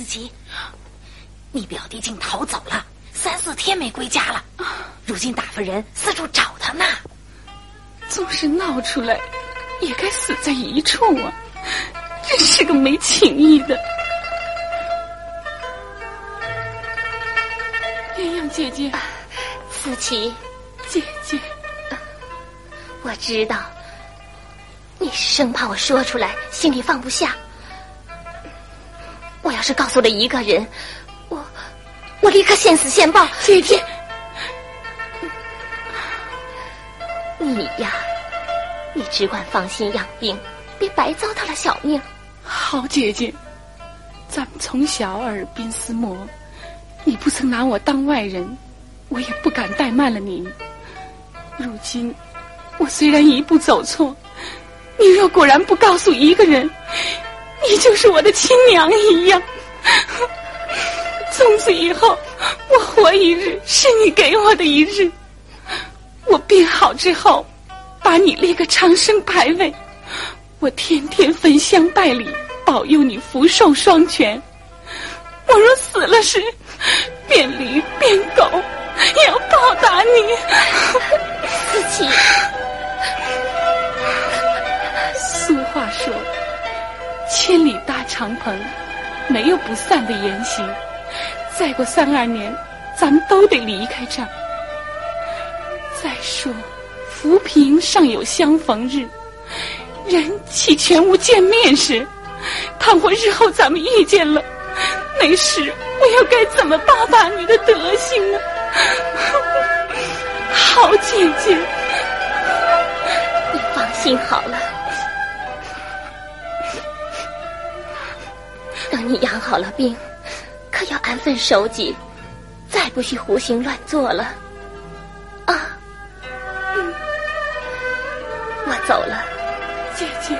思琪，你表弟竟逃走了，三四天没归家了，如今打发人四处找他呢。纵是闹出来，也该死在一处啊！真是个没情义的。鸳鸯姐姐，思琪，姐姐，我知道，你是生怕我说出来，心里放不下。我要是告诉了一个人，我我立刻现死现报。姐姐，你呀，你只管放心养病，别白糟蹋了小命。好姐姐，咱们从小耳鬓厮磨，你不曾拿我当外人，我也不敢怠慢了你。如今我虽然一步走错，你若果然不告诉一个人。你就是我的亲娘一样，从此以后，我活一日是你给我的一日。我病好之后，把你立个长生牌位，我天天焚香拜礼，保佑你福寿双全。我若死了时，变驴变狗，千里搭长棚，没有不散的筵席。再过三二年，咱们都得离开这儿。再说，浮萍尚有相逢日，人岂全无见面时？倘或日后咱们遇见了，那时我又该怎么报答你的德行呢？好姐姐，你放心好了。等你养好了病，可要安分守己，再不许胡行乱做了。啊，嗯，我走了，姐姐。